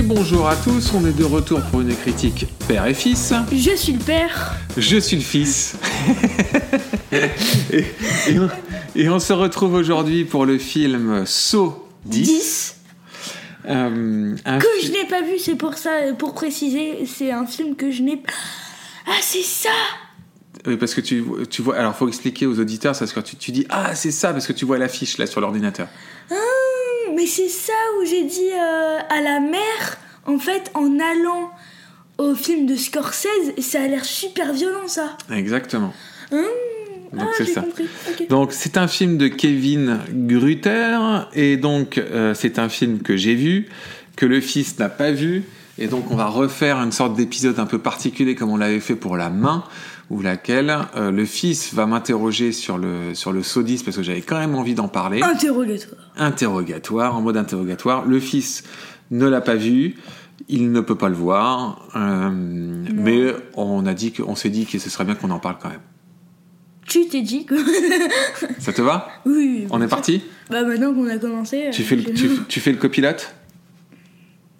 Et bonjour à tous, on est de retour pour une critique père et fils. Je suis le père. Je suis le fils. et, et on, et on se retrouve aujourd'hui pour le film Saut 10. 10. Euh, Que fi- je n'ai pas vu, c'est pour ça, pour préciser, c'est un film que je n'ai pas. Ah, c'est ça Oui, parce que tu, tu vois. Alors, faut expliquer aux auditeurs, c'est parce que tu, tu dis Ah, c'est ça, parce que tu vois l'affiche là sur l'ordinateur. Ah, Mais c'est ça où j'ai dit euh, à la mère, en fait, en allant au film de Scorsese, ça a l'air super violent ça. Exactement. Hum, Donc, ah, c'est ça. Donc c'est un film de Kevin Grutter et donc euh, c'est un film que j'ai vu, que le fils n'a pas vu et donc on va refaire une sorte d'épisode un peu particulier comme on l'avait fait pour la main où laquelle euh, le fils va m'interroger sur le sur le Sodis parce que j'avais quand même envie d'en parler. Interrogatoire. Interrogatoire en mode interrogatoire. Le fils ne l'a pas vu. Il ne peut pas le voir, euh, mais on a dit qu'on s'est dit que ce serait bien qu'on en parle quand même. Tu t'es dit que. Ça te va? Oui. On est parti? Bah maintenant qu'on a commencé. Tu euh, fais le, tu, tu fais le copilote?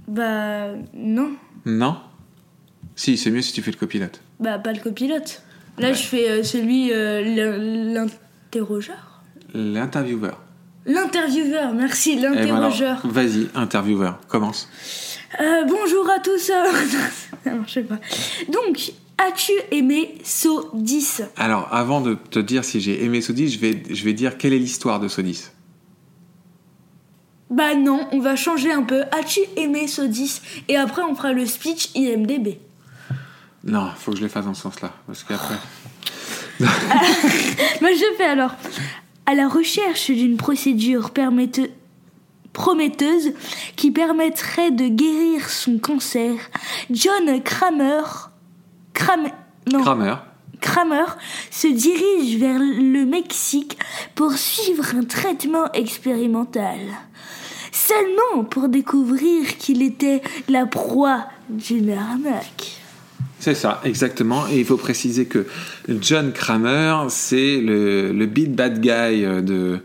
Bah non. Non? Si, c'est mieux si tu fais le copilote. Bah pas le copilote. Là Ouais. je fais euh, celui euh, l'in- l'interrogeur. L'intervieweur. L'intervieweur, merci, Eh ben l'interrogeur. Vas-y, intervieweur, commence. Euh, bonjour à tous. euh, Ça marchait pas. Donc, as-tu aimé Saut 10 Alors, avant de te dire si j'ai aimé Sodis, je vais, je vais dire quelle est l'histoire de Sodis. Bah non, on va changer un peu. As-tu aimé Saut 10 Et après, on fera le speech IMDB. Non, faut que je le fasse dans ce sens-là, parce qu'après... Moi, je fais alors. À la recherche d'une procédure permette- prometteuse qui permettrait de guérir son cancer, John Kramer. Kramer. Non. Kramer. Kramer se dirige vers le Mexique pour suivre un traitement expérimental. Seulement pour découvrir qu'il était la proie d'une arnaque. C'est ça, exactement. Et il faut préciser que John Kramer, c'est le, le big bad guy de,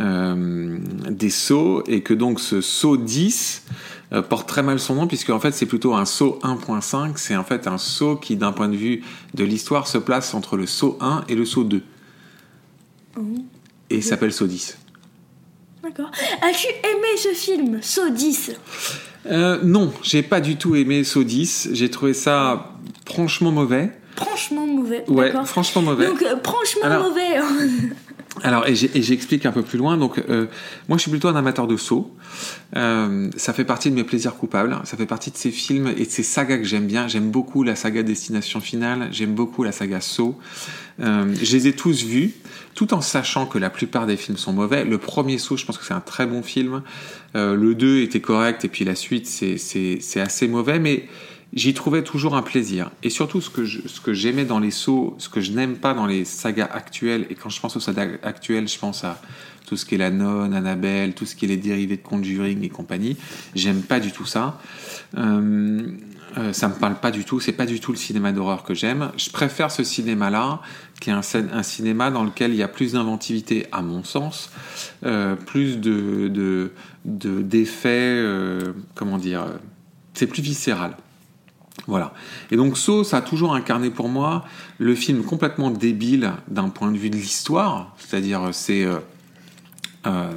euh, des sauts, et que donc ce saut 10 euh, porte très mal son nom, puisque en fait c'est plutôt un saut 1.5, c'est en fait un saut qui, d'un point de vue de l'histoire, se place entre le saut 1 et le saut 2. Et il s'appelle saut 10. D'accord. As-tu aimé ce film, Saut 10 Euh, non, j'ai pas du tout aimé saut 10, j'ai trouvé ça franchement mauvais. Franchement mauvais. Ouais, franchement mauvais. Donc, euh, franchement Alors- mauvais. Alors, et j'explique un peu plus loin. Donc, euh, moi, je suis plutôt un amateur de sauts. Euh, ça fait partie de mes plaisirs coupables. Ça fait partie de ces films et de ces sagas que j'aime bien. J'aime beaucoup la saga Destination Finale. J'aime beaucoup la saga Saut. Euh, je les ai tous vus, tout en sachant que la plupart des films sont mauvais. Le premier Saut, je pense que c'est un très bon film. Euh, le 2 était correct et puis la suite, c'est assez mauvais. Mais j'y trouvais toujours un plaisir. Et surtout, ce que j'aimais dans les sauts, ce que je n'aime pas dans les sagas actuelles, et quand je pense aux sagas actuelles, je pense à tout ce qui est la nonne, Annabelle, tout ce qui est les dérivés de Conjuring et compagnie. J'aime pas du tout ça. Euh, euh, ça me parle pas du tout. C'est pas du tout le cinéma d'horreur que j'aime. Je préfère ce cinéma-là, qui est un, cinéma dans lequel il y a plus d'inventivité, à mon sens, euh, plus de- d'effets, euh, comment dire, euh, c'est plus viscéral. Voilà. Et donc Saw, ça a toujours incarné pour moi le film complètement débile d'un point de vue de l'histoire, c'est-à-dire c'est euh, euh,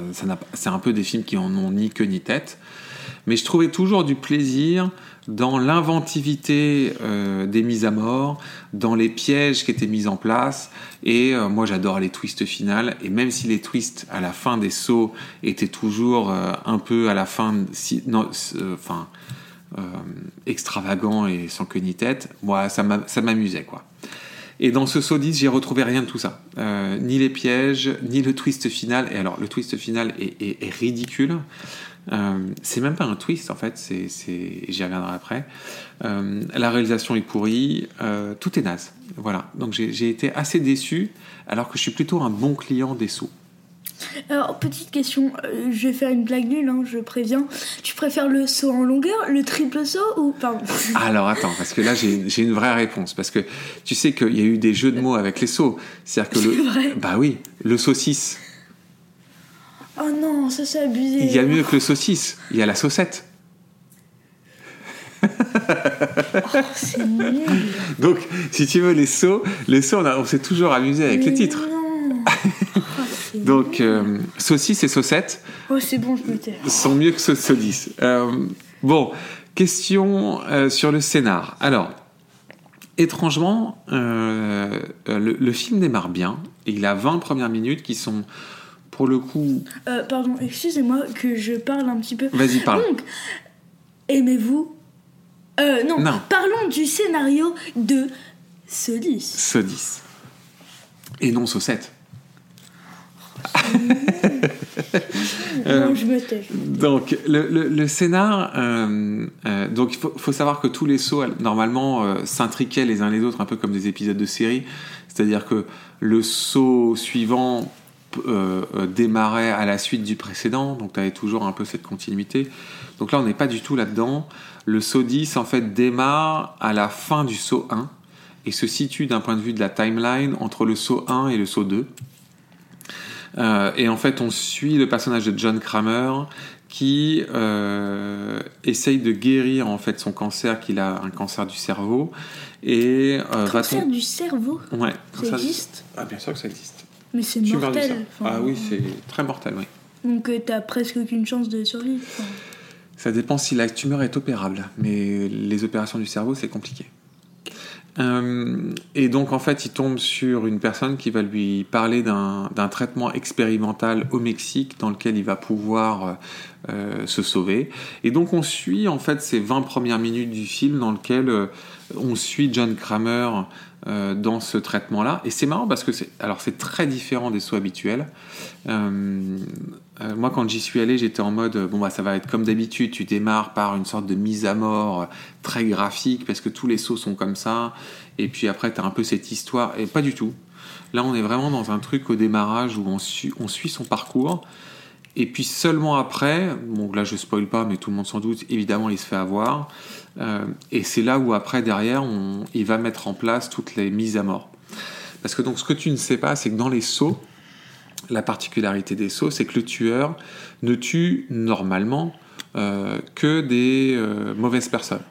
c'est un peu des films qui en ont ni queue ni tête, mais je trouvais toujours du plaisir dans l'inventivité euh, des mises à mort, dans les pièges qui étaient mis en place, et moi j'adore les twists finales, et même si les twists à la fin des sauts étaient toujours un peu à la fin, si, non, enfin euh, extravagant et sans queue ni tête, moi ça m'a- ça m'amusait quoi. Et dans ce saut 10, j'ai retrouvé rien de tout ça. Euh, ni les pièges, ni le twist final. Et alors, le twist final est, ridicule. Euh, c'est même pas un twist en fait, j'y reviendrai après. La réalisation est pourrie, tout est naze. Voilà, donc j'ai été assez déçu, alors que je suis plutôt un bon client des sauts. Alors, petite question, euh, je vais faire une blague nulle, hein, je préviens. Tu préfères le saut en longueur, le triple saut ou. Pardon. Alors attends, parce que là j'ai, une vraie réponse. Parce que tu sais qu'il y a eu des jeux de mots avec les sauts. C'est-à-dire que le. C'est vrai Bah oui, le saucisse. Oh non, ça c'est abusé. Il y a mieux que le saucisse, il y a la saucette. Oh, c'est nul. Donc, si tu veux, les sauts, les sauts, on, s'est toujours amusé avec les titres. non. Donc, euh, saucisse et saucette Oh, c'est bon, je me tais. sont mieux que sauce 10. bon, question euh, sur le scénar. Alors, étrangement, euh, euh, le, le film démarre bien. Et il a 20 premières minutes qui sont, pour le coup... Euh, pardon, excusez-moi que je parle un petit peu. Vas-y, parle. Donc, aimez-vous Euh, non, Non. parlons du scénario de Solis. 10. Et non saucette. Non, je me tais. je me tais. Donc, le, le, le scénar, euh, euh, donc il faut, faut savoir que tous les sauts, normalement, euh, s'intriquaient les uns les autres, un peu comme des épisodes de série. C'est-à-dire que le saut suivant euh, euh, démarrait à la suite du précédent, donc tu avais toujours un peu cette continuité. Donc là, on n'est pas du tout là-dedans. Le saut 10, en fait, démarre à la fin du saut 1 et se situe d'un point de vue de la timeline entre le saut 1 et le saut 2. Euh, et en fait, on suit le personnage de John Kramer qui euh, essaye de guérir en fait son cancer, qu'il a un cancer du cerveau. Et euh, Cancer du cerveau, Ouais, ça existe Ah bien sûr que ça existe. Mais c'est mortel. enfin, Ah oui, c'est très mortel, oui. Donc euh, t'as presque aucune chance de survivre. enfin. Ça dépend si la tumeur est opérable, mais les opérations du cerveau, c'est compliqué. Euh, et donc, en fait, il tombe sur une personne qui va lui parler d'un traitement expérimental au Mexique dans lequel il va pouvoir euh, se sauver. Et donc, on suit, en fait, ces 20 premières minutes du film dans lequel euh, on suit John Kramer euh, dans ce traitement-là. Et c'est marrant parce que c'est alors c'est très différent des sauts habituels. Euh, euh, moi, quand j'y suis allé, j'étais en mode bon bah ça va être comme d'habitude. Tu démarres par une sorte de mise à mort très graphique parce que tous les sauts sont comme ça. Et puis après, tu as un peu cette histoire. Et pas du tout. Là, on est vraiment dans un truc au démarrage où on suit son parcours. Et puis seulement après, bon là je spoil pas, mais tout le monde s'en doute, évidemment il se fait avoir. Euh, et c'est là où après derrière, il va mettre en place toutes les mises à mort. Parce que donc ce que tu ne sais pas, c'est que dans les sauts, la particularité des sauts, c'est que le tueur ne tue normalement euh, que des euh, mauvaises personnes.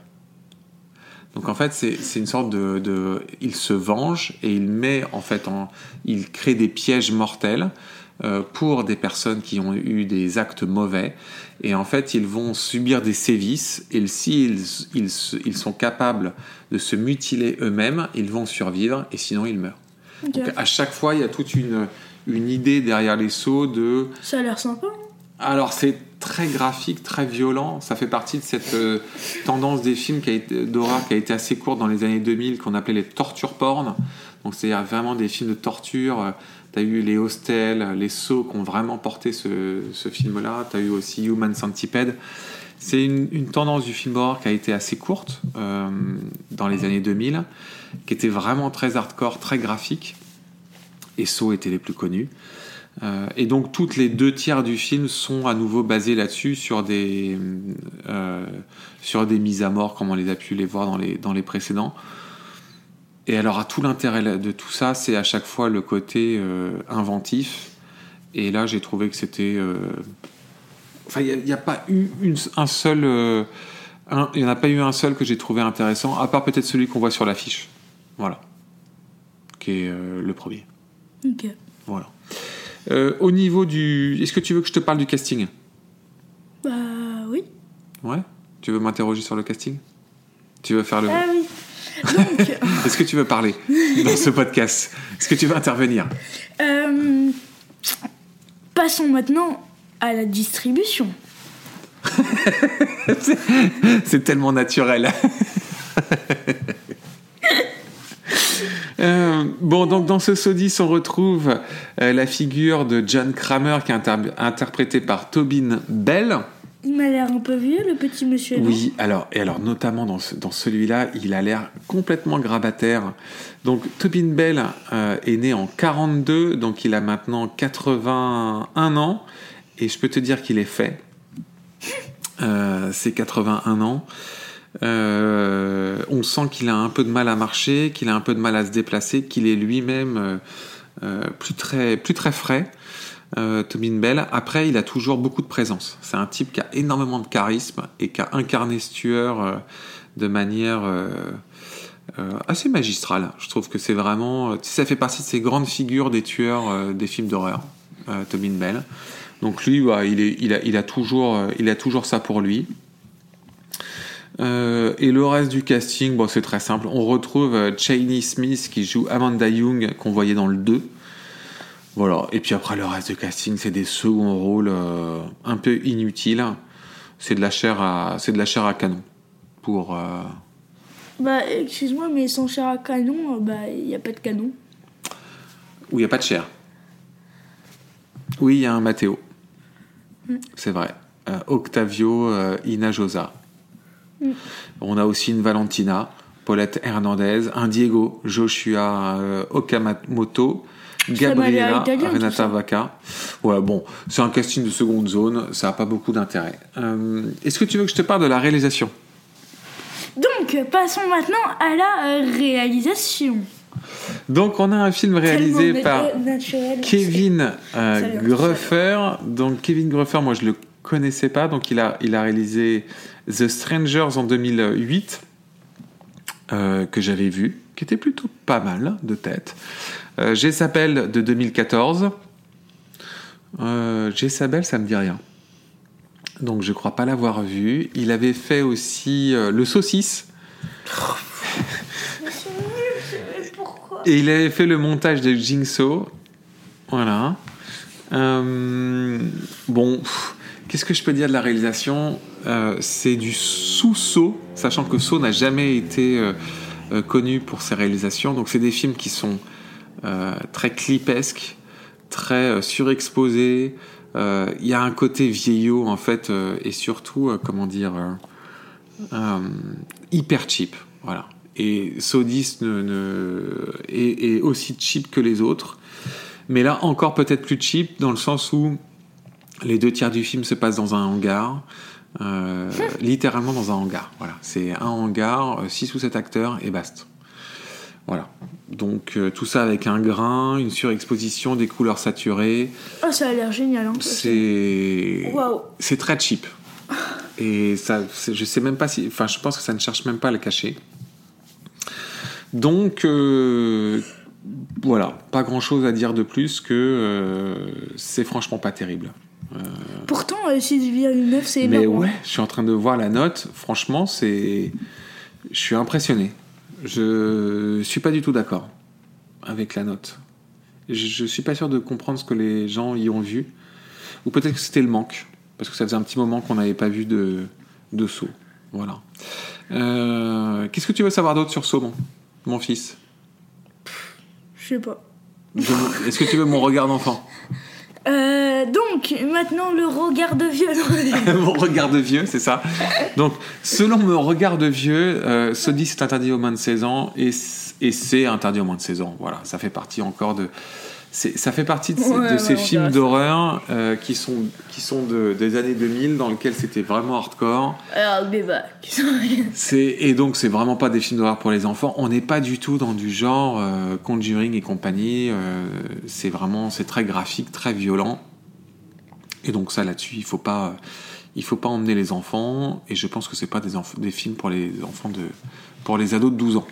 Donc en fait, c'est une sorte de, il se venge et il met en fait il crée des pièges mortels pour des personnes qui ont eu des actes mauvais et en fait ils vont subir des sévices et s'ils ils, sont capables de se mutiler eux-mêmes, ils vont survivre et sinon ils meurent. Donc à chaque fois, il y a toute une, une idée derrière les sauts de Ça a l'air sympa. alors c'est très graphique, très violent. Ça fait partie de cette euh, tendance des films d'horreur qui a été assez courte dans les années 2000, qu'on appelait les torture porn. Donc c'est vraiment des films de torture. Tu as eu les hostels, les sauts qui ont vraiment porté ce, film-là. Tu as eu aussi Human Centipede. C'est une, tendance du film horreur qui a été assez courte euh, dans les années 2000, qui était vraiment très hardcore, très graphique. Et Saw étaient les plus connus. Euh, et donc toutes les deux tiers du film sont à nouveau basés là-dessus sur des euh, sur des mises à mort comme on les a pu les voir dans les dans les précédents. Et alors à tout l'intérêt de tout ça, c'est à chaque fois le côté euh, inventif. Et là, j'ai trouvé que c'était euh, enfin il n'y a, pas eu une, un seul euh, un- il n'y en a pas eu un seul que j'ai trouvé intéressant, à part peut-être celui qu'on voit sur l'affiche. Voilà. Qui est le premier. Ok. Voilà. Au niveau du. Est-ce que tu veux que je te parle du casting? Bah oui. Ouais? Tu veux m'interroger sur le casting? Tu veux faire le. Ah oui. Donc, Est-ce que tu veux parler dans ce podcast? Est-ce que tu veux intervenir? Euh, passons maintenant à la distribution. C'est tellement naturel. Euh, bon, donc dans ce Sodis, on retrouve euh, la figure de John Kramer qui est inter- interprété par Tobin Bell. Il m'a l'air un peu vieux, le petit monsieur. Oui, alors, et alors notamment dans, dans celui-là, il a l'air complètement grabataire. Donc Tobin Bell euh, est né en 42, donc il a maintenant 81 ans, et je peux te dire qu'il est fait. Euh, c'est 81 ans. Euh, on sent qu'il a un peu de mal à marcher, qu'il a un peu de mal à se déplacer, qu'il est lui-même plus, très, plus très frais. Euh, Tobin Bell. Après, il a toujours beaucoup de présence. C'est un type qui a énormément de charisme et qui a incarné ce tueur de manière euh, euh, assez magistrale. Je trouve que c'est vraiment. euh, ça fait partie de ces grandes figures des tueurs des films d'horreur, Tobin Bell. Donc lui, il, a, toujours, ça pour lui. Et le reste du casting, c'est très simple. On retrouve Cheney Smith qui joue Amanda Young qu'on voyait dans le 2. Voilà. Et puis après, le reste du casting, c'est des seconds rôles euh, un peu inutiles. C'est de la chair à, c'est de la chair à canon. Pour, euh, Bah, excuse-moi, mais sans chair à canon, euh, bah, il n'y a pas de canon. où il n'y a pas de chair. Oui, il y a un Matteo. C'est vrai. Euh, Octavio euh, Inajosa. On a aussi une Valentina, Paulette Hernandez, un Diego, Joshua Okamoto, Gabriela Renata. Vaca. Ouais, bon, c'est un casting de seconde zone, ça n'a pas beaucoup d'intérêt. Euh, Est-ce que tu veux que je te parle de la réalisation? Donc, passons maintenant à la euh, réalisation. Donc, on a un film réalisé par naturel. Kevin euh, Gruffer. Donc Kevin Gruffer, moi je le connaissais pas. Donc il a, il a réalisé The Strangers en 2008 euh, que j'avais vu, qui était plutôt pas mal de tête. Euh, Jezabel de 2014. Euh, Jezabel, ça me dit rien. Donc je crois pas l'avoir vu. Il avait fait aussi euh, Le Saucisse. Et il avait fait le montage de Jigsaw. Voilà. Euh, bon, qu'est-ce que je peux dire de la réalisation? Euh, C'est du sous-saut, sachant que Saw n'a jamais été euh, connu pour ses réalisations. Donc c'est des films qui sont très clipesques, très euh, surexposés. Euh, Il y a un côté vieillot en fait, euh, et surtout, euh, comment dire, euh, euh, hyper cheap. Voilà. Et Sodis est, aussi cheap que les autres. Mais là, encore peut-être plus cheap, dans le sens où les deux tiers du film se passent dans un hangar. euh, littéralement dans un hangar. Voilà. C'est un hangar, 6 ou 7 acteurs et basta. Voilà. Donc euh, tout ça avec un grain, une surexposition, des couleurs saturées. Oh, ça a l'air génial. Hein, C'est Waouh. c'est très cheap. Et ça, je sais même pas si. Enfin, je pense que ça ne cherche même pas à le cacher. Donc, euh, voilà, pas grand chose à dire de plus que euh, c'est franchement pas terrible. Pourtant, euh, 6,9, c'est Mais énorme. ouais, je suis en train de voir la note. Franchement, c'est. Je suis impressionné. Je suis pas du tout d'accord avec la note. Je, suis pas sûr de comprendre ce que les gens y ont vu. Ou peut-être que c'était le manque. Parce que ça faisait un petit moment qu'on n'avait pas vu de, de saut. Voilà. Euh, Qu'est-ce que tu veux savoir d'autre sur Saut, mon, fils? Je sais pas. Est-ce que tu veux mon regard d'enfant? Euh, donc, maintenant, le regard de vieux. Mon regard de vieux, c'est ça. Donc, selon mon regard de vieux, euh, Sodi c'est interdit aux moins de 16 ans et c'est interdit aux moins de 16 ans. Voilà, ça fait partie encore de. Ça fait partie de, ces- Ouais, de ouais, ces on films d'horreur euh, qui sont, qui sont de- des années 2000 dans lesquels c'était vraiment hardcore. Alors, débat. C'est et donc c'est vraiment pas des films d'horreur pour les enfants. On n'est pas du tout dans du genre euh, Conjuring et compagnie. euh, c'est vraiment c'est très graphique, très violent. Et donc ça là-dessus, il faut pas il faut pas emmener les enfants. Et je pense que c'est pas des des films pour les enfants de pour les ados de 12 ans.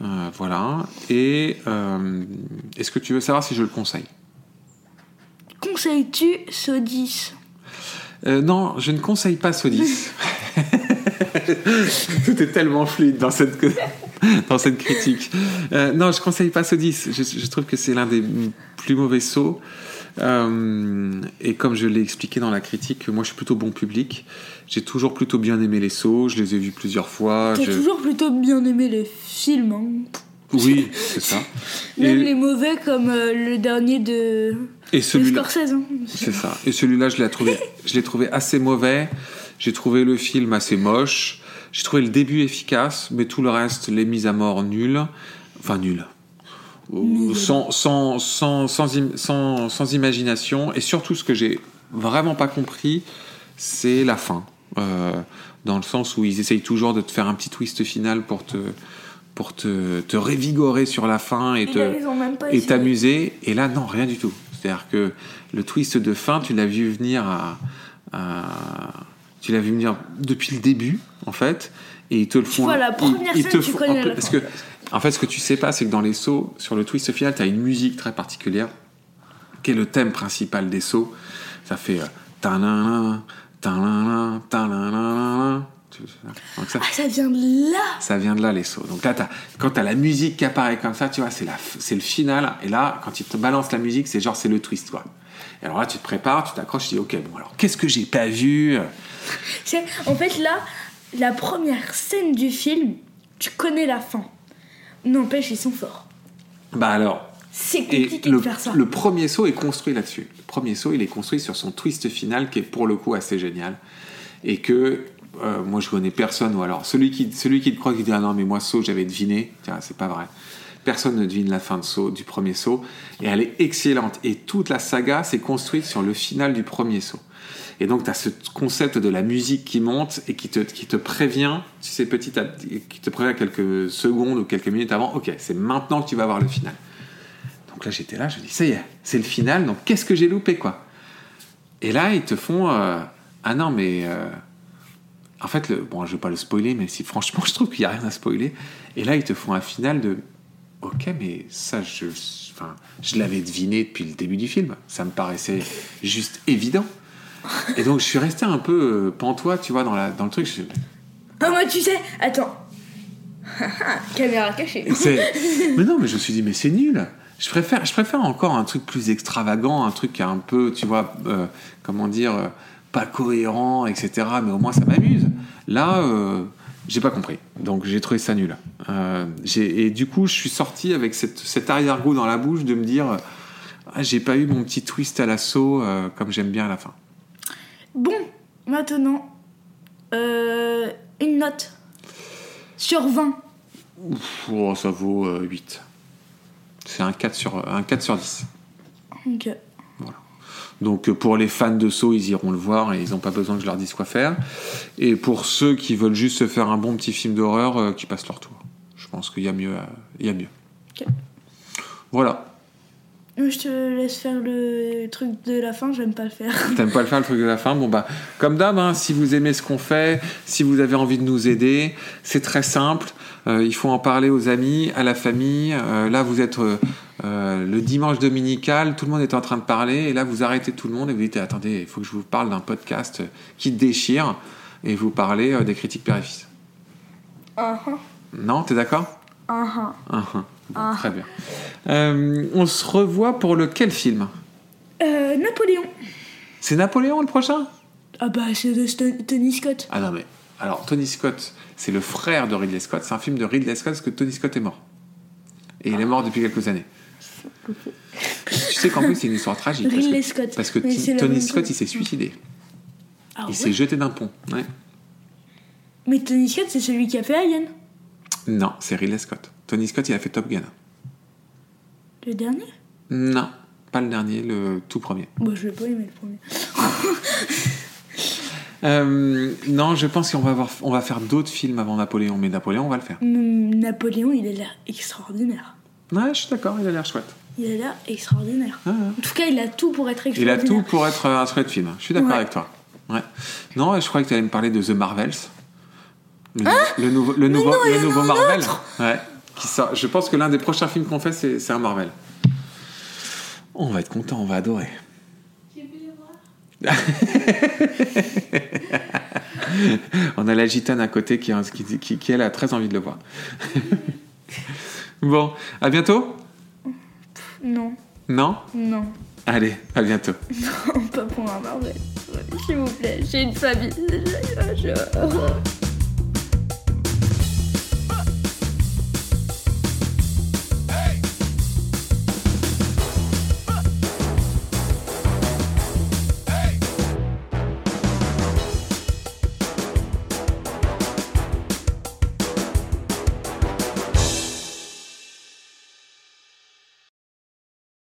Euh, voilà. Et euh, est-ce que tu veux savoir si je le conseille? Conseilles-tu Sodis? Euh, non, je ne conseille pas Sodis. Tout est tellement fluide dans cette, dans cette critique. Non, je conseille pas Sodis. Je, je trouve que c'est l'un des plus mauvais sauts. Euh, et comme je l'ai expliqué dans la critique, moi je suis plutôt bon public. J'ai toujours plutôt bien aimé les sauts. Je les ai vus plusieurs fois. Je- toujours plutôt bien aimé les films. Hein. Oui, c'est ça. Même Et, les mauvais comme euh, le dernier de, et de celui-là. Scorsese. hein. C'est ça. Et celui-là, je l'ai trouvé, je l'ai trouvé assez mauvais. J'ai trouvé le film assez moche. J'ai trouvé le début efficace, mais tout le reste, les mises à mort nulles. Enfin, nulles. Sans, sans, sans, sans, im- sans, sans imagination. Et surtout, ce que j'ai vraiment pas compris, c'est la fin. Euh, dans le sens où ils essayent toujours de te faire un petit twist final pour te, pour te, te révigorer sur la fin et et essayé. t'amuser. Et là, non, rien du tout. C'est-à-dire que le twist de fin, tu l'as vu venir à, à- tu l'as vu venir depuis le début, en fait, et ils te le font. vois, la première ils scène, te tu font- connais la parce que, en fait, ce que tu sais pas, c'est que dans les sauts, sur le twist final, tu as une musique très particulière, qui est le thème principal des sauts. Ça fait. euh, Donc ça, Ah, ça vient de là ça vient de là les sauts. Donc là, t'as- quand tu as la musique qui apparaît comme ça, tu vois, c'est le final. Et là, quand il te balance la musique, c'est genre c'est le twist, quoi. Et alors là, tu te prépares, tu t'accroches, tu dis ok, bon alors qu'est-ce que j'ai pas vu C'est en fait là, la première scène du film, tu connais la fin. N'empêche, ils sont forts. Bah alors. C'est Et compliqué le, de faire ça. le premier saut est construit là-dessus. Le premier saut, il est construit sur son twist final qui est pour le coup assez génial. Et que euh, moi je connais personne, ou alors celui qui, celui qui te croit qui dit ah non mais moi saut j'avais deviné, Tiens, c'est pas vrai. Personne ne devine la fin du premier saut. Et elle est excellente. Et toute la saga s'est construite sur le final du premier saut. Et donc, tu as ce concept de la musique qui monte et qui te, prévient, tu sais, qui te prévient quelques secondes ou quelques minutes avant, ok, c'est maintenant que tu vas voir le final. Donc là, j'étais là, je dis, ça y est, c'est le final, donc qu'est-ce que j'ai loupé, quoi? Et là, ils te font, euh, ah non, mais. euh, en fait, le, bon, je vais pas le spoiler, mais si franchement, je trouve qu'il y a rien à spoiler. Et là, ils te font un final de, ok, mais ça, je, enfin, je l'avais deviné depuis le début du film. Ça me paraissait juste évident. Et donc, je suis resté un peu euh, pantois, tu vois, dans, la, dans le truc. Je- Ah, moi, tu sais, attends. Caméra cachée. Mais non, mais je me suis dit, mais c'est nul. Je préfère, je préfère encore un truc plus extravagant, un truc qui est un peu, tu vois, euh, comment dire, euh, pas cohérent, etc. Mais au moins ça m'amuse. Là, euh, j'ai pas compris. Donc j'ai trouvé ça nul. Euh, et du coup, je suis sorti avec cette, cet arrière-goût dans la bouche de me dire, ah, j'ai pas eu mon petit twist à l'assaut euh, comme j'aime bien à la fin. Bon, maintenant, euh, une note. Sur 20. Pff, oh, ça vaut euh, 8. C'est un 4 sur, un 4 sur 10. Ok. Donc euh, pour les fans de Saw, ils iront le voir et ils n'ont pas besoin que je leur dise quoi faire. Et pour ceux qui veulent juste se faire un bon petit film d'horreur, euh, qui passent leur tour. Je pense qu'il y a mieux. à- Il y a mieux. Voilà. Moi, Je te laisse faire le truc de la fin, j'aime pas le faire. T'aimes pas le faire le truc de la fin? Bon bah, comme d'hab, hein, si vous aimez ce qu'on fait, si vous avez envie de nous aider, c'est très simple. Euh, il faut en parler aux amis, à la famille. Euh, là, vous êtes euh, le dimanche dominical, tout le monde est en train de parler, et là, vous arrêtez tout le monde et vous dites attendez, il faut que je vous parle d'un podcast qui déchire, et vous parlez euh, des critiques fils. Ah ah. Non, t'es d'accord? Ah ah. Ah, ah. Bon, Très bien. Euh, on se revoit pour lequel film? Napoléon. C'est Napoléon le prochain? Ah bah, c'est de Tony Scott. Ah non, mais alors Tony Scott, c'est le frère de Ridley Scott. C'est un film de Ridley Scott parce que Tony Scott est mort. Et il est mort depuis quelques années. Tu sais qu'en plus, c'est une histoire tragique. parce que- Scott. Parce que Tony Scott, chose. il s'est suicidé. Ah il ouais s'est jeté d'un pont. Ouais. Mais Tony Scott, c'est celui qui a fait Alien. Non, c'est Ridley Scott. Tony Scott, il a fait Top Gun. Le dernier? Non, pas le dernier, le tout premier. Bon, je vais pas aimer le premier. Euh, non, je pense qu'on va, avoir, on va faire d'autres films avant Napoléon, mais Napoléon, on va le faire. Hum, Napoléon, il a l'air extraordinaire. Ouais, je suis d'accord, il a l'air chouette. Il a l'air extraordinaire. Ah, ouais. En tout cas, il a tout pour être Il a extraordinaire. tout pour être un chouette film. Je suis d'accord Ouais. avec toi. Ouais. Non, je croyais que tu allais me parler de The Marvels. Le, Hein le nouveau, le nouveau, le nouveau Marvel. Ouais. Qui sort. Je pense que l'un des prochains films qu'on fait, c'est c'est un Marvel. On va être content, on va adorer. on a la gitane à côté qui, qui, qui, qui, elle, a très envie de le voir. bon, à bientôt Non, Non? Non, Allez, à bientôt. pas pour un Marvel. S'il vous plaît, j'ai une famille. Je-